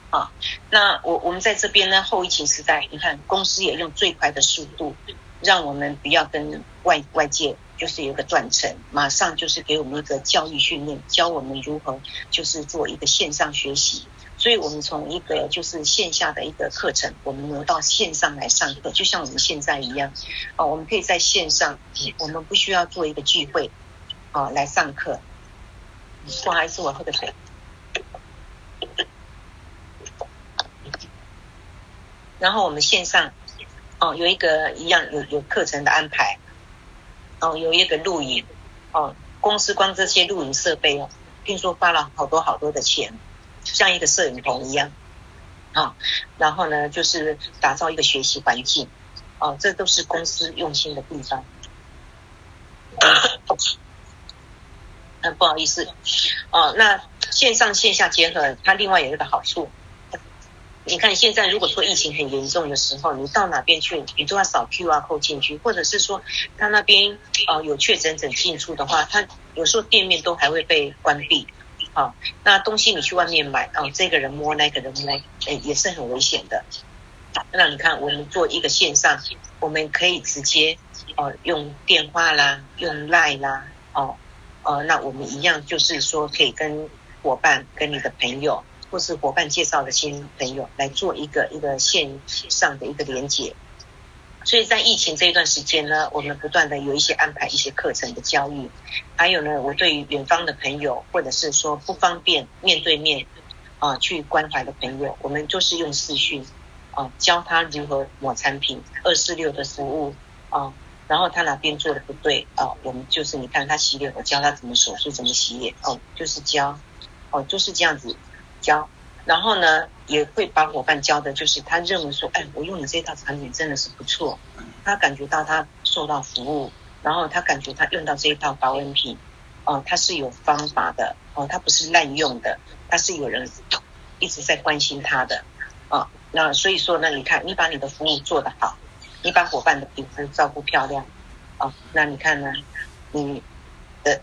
啊，那我我们在这边呢，后疫情时代，你看公司也用最快的速度，让我们不要跟外外界就是有一个断层，马上就是给我们一个教育训练，教我们如何就是做一个线上学习。所以我们从一个就是线下的一个课程，我们挪到线上来上课，就像我们现在一样，啊，我们可以在线上，我们不需要做一个聚会，啊，来上课。不好意思，我喝个水。然后我们线上，哦，有一个一样有有课程的安排，哦，有一个录影，哦，公司光这些录影设备哦，听说花了好多好多的钱，就像一个摄影棚一样，啊、然后呢，就是打造一个学习环境，哦，这都是公司用心的地方。嗯，不好意思，哦，那线上线下结合，它另外有一个好处。你看，现在如果说疫情很严重的时候，你到哪边去，你都要扫 QR code 进去，或者是说他那边呃有确诊者进出的话，他有时候店面都还会被关闭。好、那东西你去外面买，哦，这个人摸那个人摸，哎，也是很危险的。那你看，我们做一个线上，我们可以直接哦用电话啦，用 Line 啦，哦，呃，那我们一样就是说可以跟伙伴、跟你的朋友。或是伙伴介绍的新朋友来做一个一个线上的一个连接，所以在疫情这一段时间呢，我们不断的有一些安排一些课程的教育，还有呢，我对于远方的朋友或者是说不方便面对面啊去关怀的朋友，我们就是用视讯啊教他如何抹产品二四六的服务啊，然后他哪边做的不对啊，我们就是你看他洗脸，我教他怎么手术怎么洗脸哦，就是教哦就是这样子。教，然后呢，也会把伙伴教的，就是他认为说，哎，我用你这套产品真的是不错，他感觉到他受到服务，然后他感觉他用到这一套保温瓶，哦、他是有方法的，哦、他不是滥用的，他是有人一直在关心他的，啊、那所以说呢，你看，你把你的服务做得好，你把伙伴的皮肤照顾漂亮，啊、那你看呢，你的。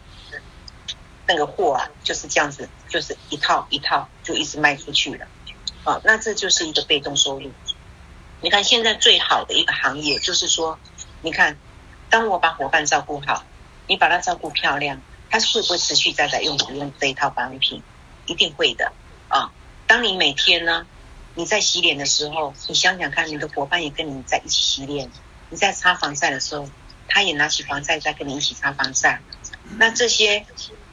那个货啊，就是这样子，就是一套一套就一直卖出去了，啊，那这就是一个被动收入。你看现在最好的一个行业，就是说，你看，当我把伙伴照顾好，你把他照顾漂亮，他会不会持续再在用使用这一套保养品？一定会的啊。当你每天呢，你在洗脸的时候，你想想看，你的伙伴也跟你在一起洗脸，你在擦防晒的时候，他也拿起防晒在跟你一起擦防晒，那这些。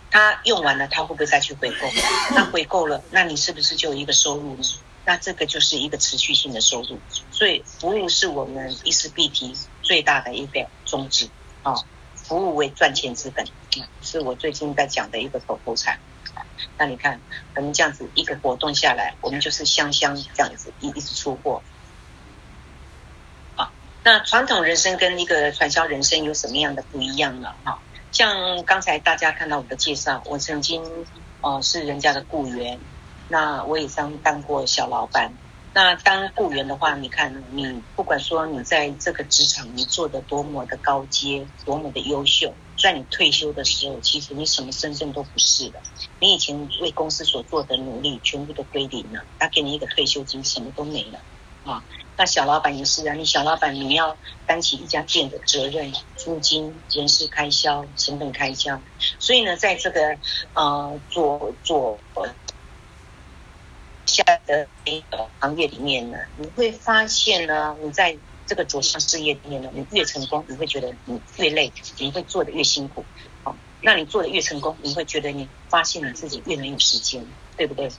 他用完了，他会不会再去回购？那回购了，那你是不是就有一个收入呢？那这个就是一个持续性的收入。所以服务是我们伊思必提最大的一个宗旨啊，服务为赚钱之本，是我最近在讲的一个口头禅。那你看，我们这样子一个活动下来，我们就是香香这样子一一直出货。啊，那传统人生跟一个传销人生有什么样的不一样呢？哈？像刚才大家看到我的介绍，我曾经呃是人家的雇员，那我也当当过小老板。那当雇员的话，你看你不管说你在这个职场你做的多么的高阶，多么的优秀，在你退休的时候，其实你什么身份都不是的。你以前为公司所做的努力全部都归零了，他给你一个退休金，什么都没了啊。那小老板也是啊，你小老板你要担起一家店的责任，租金、人事开销、成本开销，所以呢，在这个呃做做下的行业里面呢，你会发现呢，你在这个左上事业里面呢，你越成功，你会觉得你越累，你会做得越辛苦。好，那你做得越成功，你会觉得你发现你自己越没有时间，对不对？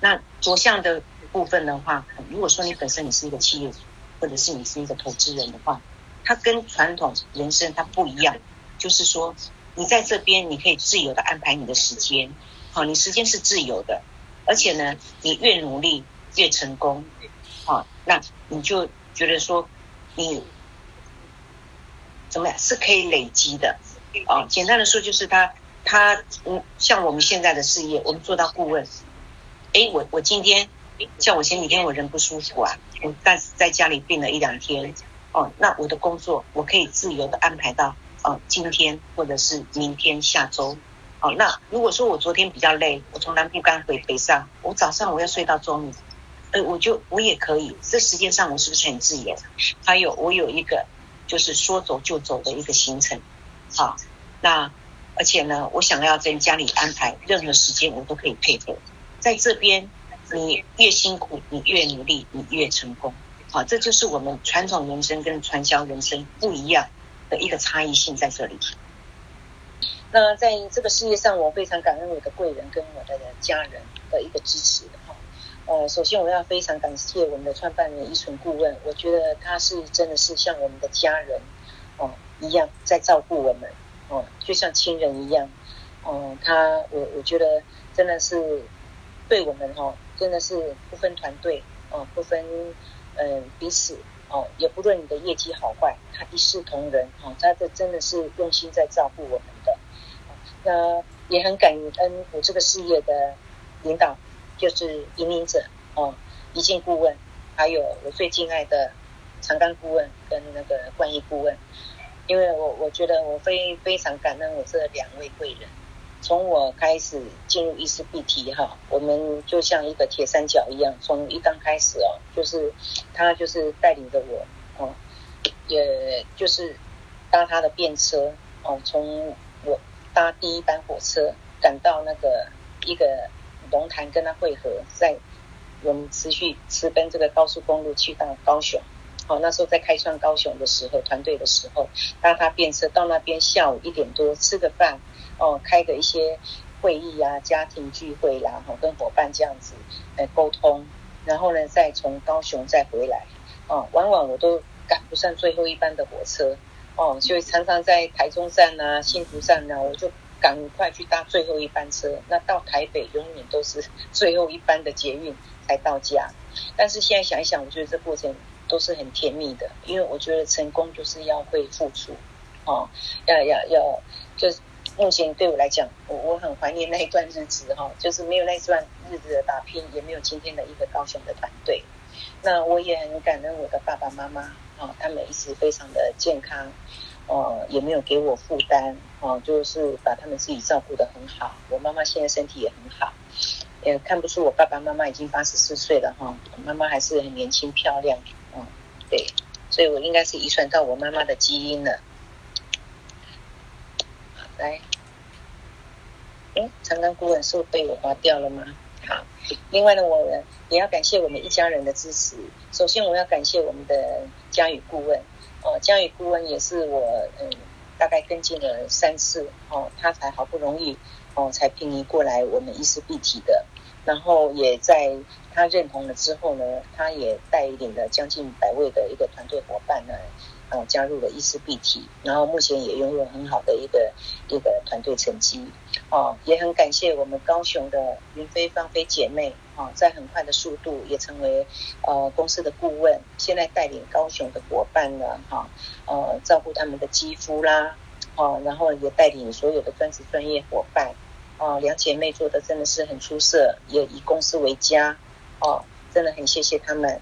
那左向的。部分的话，如果说你本身你是一个企业，或者是你是一个投资人的话，它跟传统人生它不一样，就是说你在这边你可以自由的安排你的时间，好，你时间是自由的，而且呢，你越努力越成功，好，那你就觉得说你怎么样是可以累积的，啊，简单的说就是他他嗯，像我们现在的事业，我们做到顾问，诶，我我今天。像我前几天我人不舒服啊，我但是在家里病了一两天，哦，那我的工作我可以自由的安排到哦今天或者是明天下周，哦，那如果说我昨天比较累，我从南部刚回北上，我早上我要睡到中午，呃，我就我也可以，这时间上我是不是很自由？还有我有一个就是说走就走的一个行程，好，那而且呢，我想要在家里安排任何时间，我都可以配合。在这边，你越辛苦，你越努力，你越成功。好，这就是我们传统人生跟传销人生不一样的一个差异性在这里。那在这个事业上，我非常感恩我的贵人跟我的家人的一个支持。哈，呃，首先我要非常感谢我们的创办人依纯顾问，我觉得他是真的是像我们的家人哦一样在照顾我们哦，就像亲人一样哦。他我我觉得真的是对我们哈，真的是不分团队哦，不分嗯彼此哦，也不论你的业绩好坏，他一视同仁哦，他这真的是用心在照顾我们的。那也很感恩我这个事业的领导，就是引领者哦，一进顾问，还有我最敬爱的长冈顾问跟那个冠益顾问，因为我我觉得我非非常感恩我这两位贵人，从我开始进入伊丝碧媞哈，我们就像一个铁三角一样，从一刚开始哦，就是他就是带领着我哦，也就是搭他的便车哦，从我。搭第一班火车赶到那个一个龙潭跟他会合，在我们持续直奔这个高速公路去到高雄。好，那时候在开创高雄的时候，团队的时候搭他便车到那边，下午一点多吃个饭，哦，开个一些会议啊，家庭聚会啦，哈，跟伙伴这样子来沟通，然后呢，再从高雄再回来，哦，往往我都赶不上最后一班的火车。哦，所以常常在台中站啊、新竹站啊，我就赶快去搭最后一班车。那到台北永远都是最后一班的捷运才到家。但是现在想一想，我觉得这过程都是很甜蜜的，因为我觉得成功就是要会付出。哦，要要要，就是目前对我来讲，我我很怀念那一段日子哈、哦，就是没有那一段日子的打拼，也没有今天的一个高雄的团队。那我也很感恩我的爸爸妈妈。哦，他们一直非常的健康，哦、也没有给我负担，哦、就是把他们自己照顾得很好。我妈妈现在身体也很好，也看不出我爸爸妈妈已经八十四岁了哈，妈妈还是很年轻漂亮，嗯、对，所以我应该是遗传到我妈妈的基因了。来，哎，长冈顾问是被我划掉了吗？好，另外呢，我也要感谢我们一家人的支持。首先，我要感谢我们的嘉宇顾问，哦，嘉宇顾问也是我嗯，大概跟进了三次，哦，他才好不容易哦，才平移过来我们伊丝碧媞的。然后也在他认同了之后呢，他也带领了将近百位的一个团队伙伴呢。呃，加入了伊丝碧媞，然后目前也拥有很好的一个一个团队成绩。哦，也很感谢我们高雄的云飞、芳菲姐妹，哦，在很快的速度也成为呃公司的顾问，现在带领高雄的伙伴呢，哈、呃，照顾他们的肌肤啦，哦，然后也带领所有的专职专业伙伴，哦，两姐妹做的真的是很出色，也以公司为家，哦，真的很谢谢他们。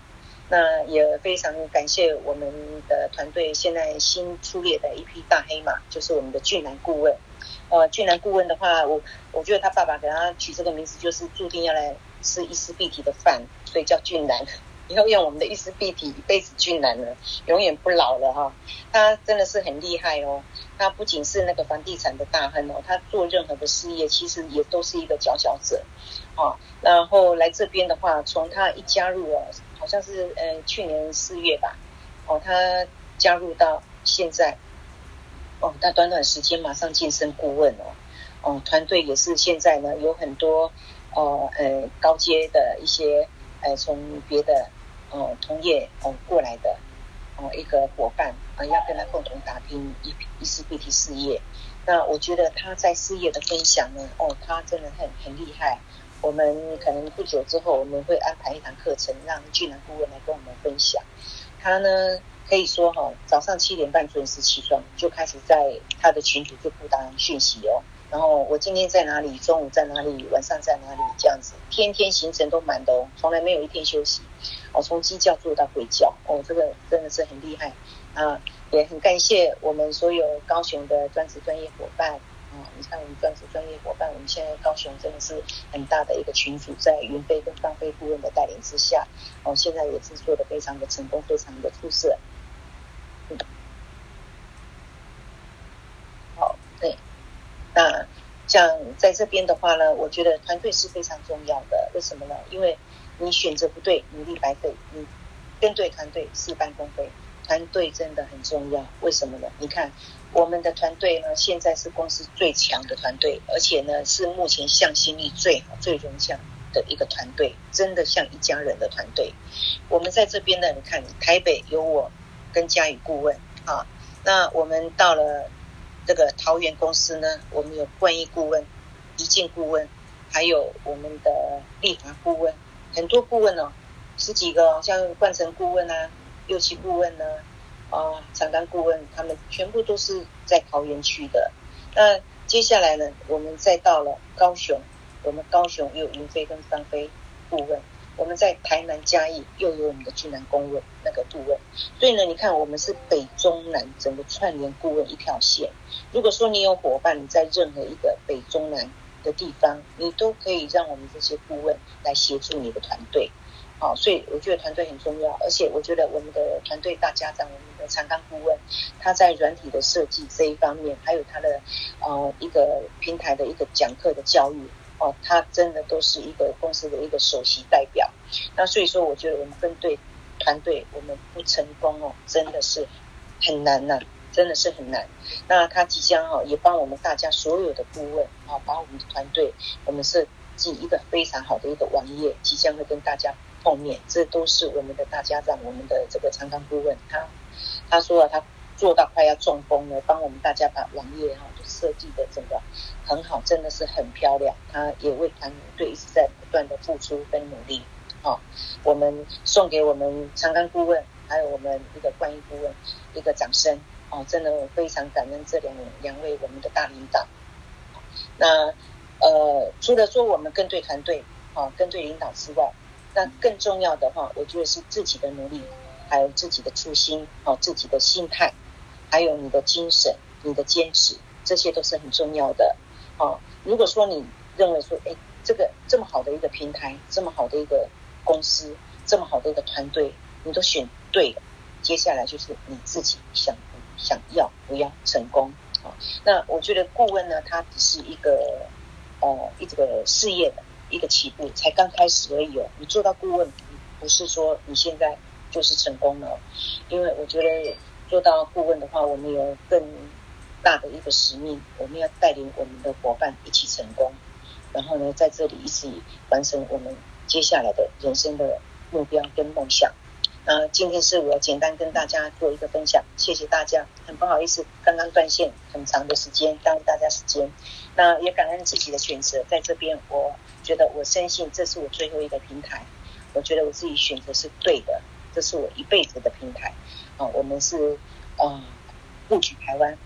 那也非常感谢我们的团队，现在新出列的一匹大黑马，就是我们的俊男顾问。呃，俊男顾问的话，我我觉得他爸爸给他取这个名字，就是注定要来吃一丝碧媞的饭，所以叫俊男。以后用我们的一丝碧媞，一辈子俊男了，永远不老了哈。他真的是很厉害哦，他不仅是那个房地产的大亨哦，他做任何的事业，其实也都是一个佼佼者。哦，然后来这边的话，从他一加入哦。好像是呃去年四月吧，哦，他加入到现在，哦，他短短时间马上晋升顾问哦，哦，团队也是现在呢有很多哦呃高阶的一些呃从别的哦同业哦过来的哦一个伙伴啊、要跟他共同打拼一一丝碧媞事业。那我觉得他在事业的分享呢，哦，他真的很很厉害。我们可能不久之后，我们会安排一堂课程，让俊男顾问来跟我们分享。他呢，可以说哈，早上七点半准时起床，就开始在他的群组就布达讯息哦。然后我今天在哪里，中午在哪里，晚上在哪里，这样子，天天行程都满的哦，从来没有一天休息。哦，从鸡叫做到鬼叫，哦，这个真的是很厉害啊！也很感谢我们所有高雄的专职专业伙伴。哦，你看我们专职专业伙伴，我们现在高雄真的是很大的一个群组，在云飞跟芳菲顾问的带领之下，哦，现在也是做的非常的成功，非常的出色。嗯，好，对，
那像在这边的话呢，我觉得团队是非常重要的。为什么呢？因为你选择不对，努力白费；你跟对团队，事半功倍。团队真的很重要。为什么呢？你看我们的团队呢，现在是公司最强的团队，而且呢是目前向心力最好、最融洽的一个团队，真的像一家人的团队。我们在这边呢，你看台北有我跟嘉宇顾问啊，那我们到了这个桃园公司呢，我们有冠益顾问、宜建顾问，还有我们的立华顾问，很多顾问哦，十几个，像冠城顾问啊、六期顾问呢，啊，长庚顾问，他们全部都是在桃园区的。那接下来呢，我们再到了高雄。我们高雄又有云飞跟张飞顾问，我们在台南嘉义又有我们的俊南公问那个顾问，所以呢，你看我们是北中南整个串联顾问一条线。如果说你有伙伴，你在任何一个北中南的地方，你都可以让我们这些顾问来协助你的团队。好，所以我觉得团队很重要，而且我觉得我们的团队大家长，我们的长冈顾问，他在软体的设计这一方面，还有他的呃一个平台的一个讲课的教育。哦，他真的都是一个公司的一个首席代表，那所以说，我觉得我们跟对团队，我们不成功哦，真的是很难呐、真的是很难。那他即将哦，也帮我们大家所有的顾问啊，把我们的团队，我们设计一个非常好的一个网页，即将会跟大家后面。这都是我们的大家长，我们的这个长冈顾问，他他说了他。做到快要中风了，帮我们大家把网页哈就设计的整个很好，真的是很漂亮。他也为团队一直在不断的付出跟努力。好，我们送给我们长冈顾问，还有我们一个冠益顾问一个掌声。哦，真的我非常感恩这两两位我们的大领导。那呃，除了说我们跟对团队，啊，跟对领导之外，那更重要的话，我觉得是自己的努力，还有自己的初心，哦，自己的心态。还有你的精神，你的坚持，这些都是很重要的。哦，如果说你认为说，哎，这个这么好的一个平台，这么好的一个公司，这么好的一个团队，你都选对了，接下来就是你自己想想要不要成功。啊，那我觉得顾问呢，他只是一个呃一个事业的一个起步，才刚开始而已哦。你做到顾问，不是说你现在就是成功了，因为我觉得。做到顾问的话，我们有更大的一个使命，我们要带领我们的伙伴一起成功，然后呢，在这里一起完成我们接下来的人生的目标跟梦想。那今天是我简单跟大家做一个分享，谢谢大家。很不好意思，刚刚断线很长的时间，耽误大家时间。那也感恩自己的选择，在这边，我觉得我深信这是我最后一个平台，我觉得我自己选择是对的，这是我一辈子的平台。啊，我们是啊，布局台湾，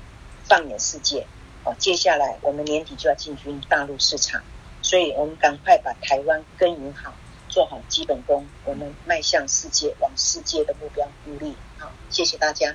放眼世界。啊，接下来我们年底就要进军大陆市场，所以我们赶快把台湾耕耘好，做好基本功，我们迈向世界，往世界的目标努力。好，谢谢大家。